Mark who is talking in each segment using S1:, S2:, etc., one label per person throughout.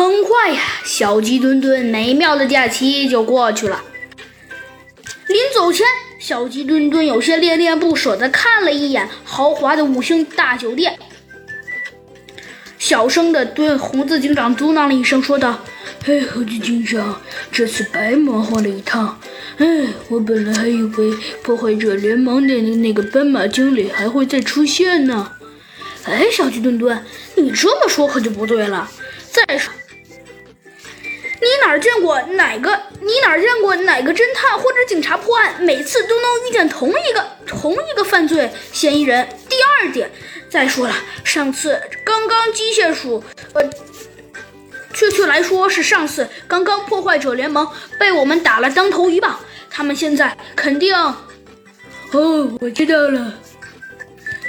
S1: 很快呀，小鸡墩墩美妙的假期就过去了。临走前，小鸡墩墩有些恋恋不舍地看了一眼豪华的五星大酒店，小声地对猴子警长嘟囔了一声，说道：“
S2: 嘿，猴子警长，这次白忙活了一趟。哎，我本来还以为破坏者联盟的那个斑马经理还会再出现呢。
S1: 哎，小鸡墩墩，你这么说可就不对了。再说。”哪见过哪个？你哪见过哪个侦探或者警察破案，每次都能遇见同一个同一个犯罪嫌疑人？第二点，再说了，上次刚刚机械鼠，呃，确切来说是上次刚刚破坏者联盟被我们打了当头一棒，他们现在肯定……
S2: 哦，我知道了，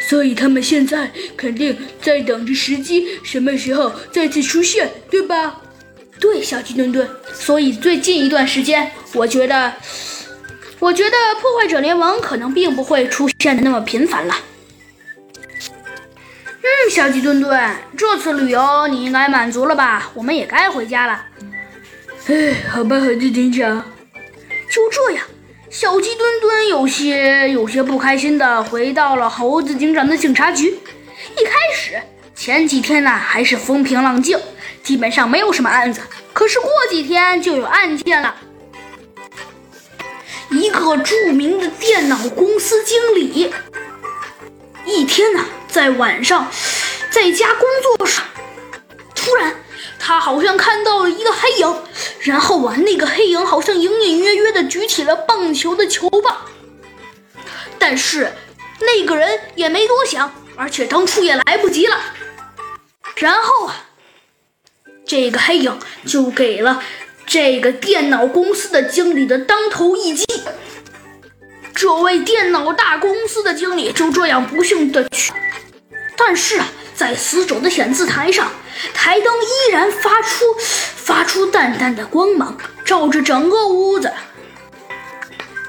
S2: 所以他们现在肯定在等着时机，什么时候再次出现，对吧？
S1: 对，小鸡墩墩。所以最近一段时间，我觉得，我觉得破坏者联盟可能并不会出现的那么频繁了。嗯，小鸡墩墩，这次旅游你应该满足了吧？我们也该回家了。
S2: 哎，好吧，猴子警长。
S1: 就这样，小鸡墩墩有些有些不开心的回到了猴子警长的警察局。一开始，前几天呢还是风平浪静。基本上没有什么案子，可是过几天就有案件了。一个著名的电脑公司经理，一天呢，在晚上，在家工作时，突然他好像看到了一个黑影，然后啊，那个黑影好像隐隐约约的举起了棒球的球棒，但是那个人也没多想，而且当初也来不及了，然后啊。这个黑影就给了这个电脑公司的经理的当头一击，这位电脑大公司的经理就这样不幸的去。但是啊，在死者的显字台上，台灯依然发出发出淡淡的光芒，照着整个屋子。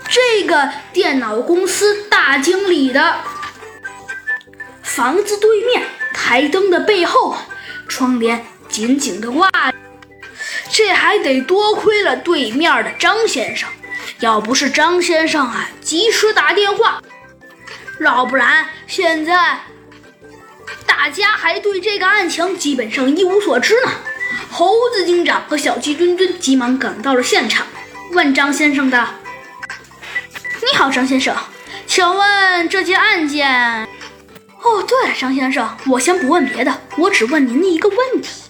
S1: 这个电脑公司大经理的房子对面，台灯的背后，窗帘。紧紧的挂，这还得多亏了对面的张先生。要不是张先生啊及时打电话，要不然现在大家还对这个案情基本上一无所知呢。猴子警长和小鸡墩墩急忙赶到了现场，问张先生道：“你好，张先生，请问这件案件……哦，对了，张先生，我先不问别的，我只问您的一个问题。”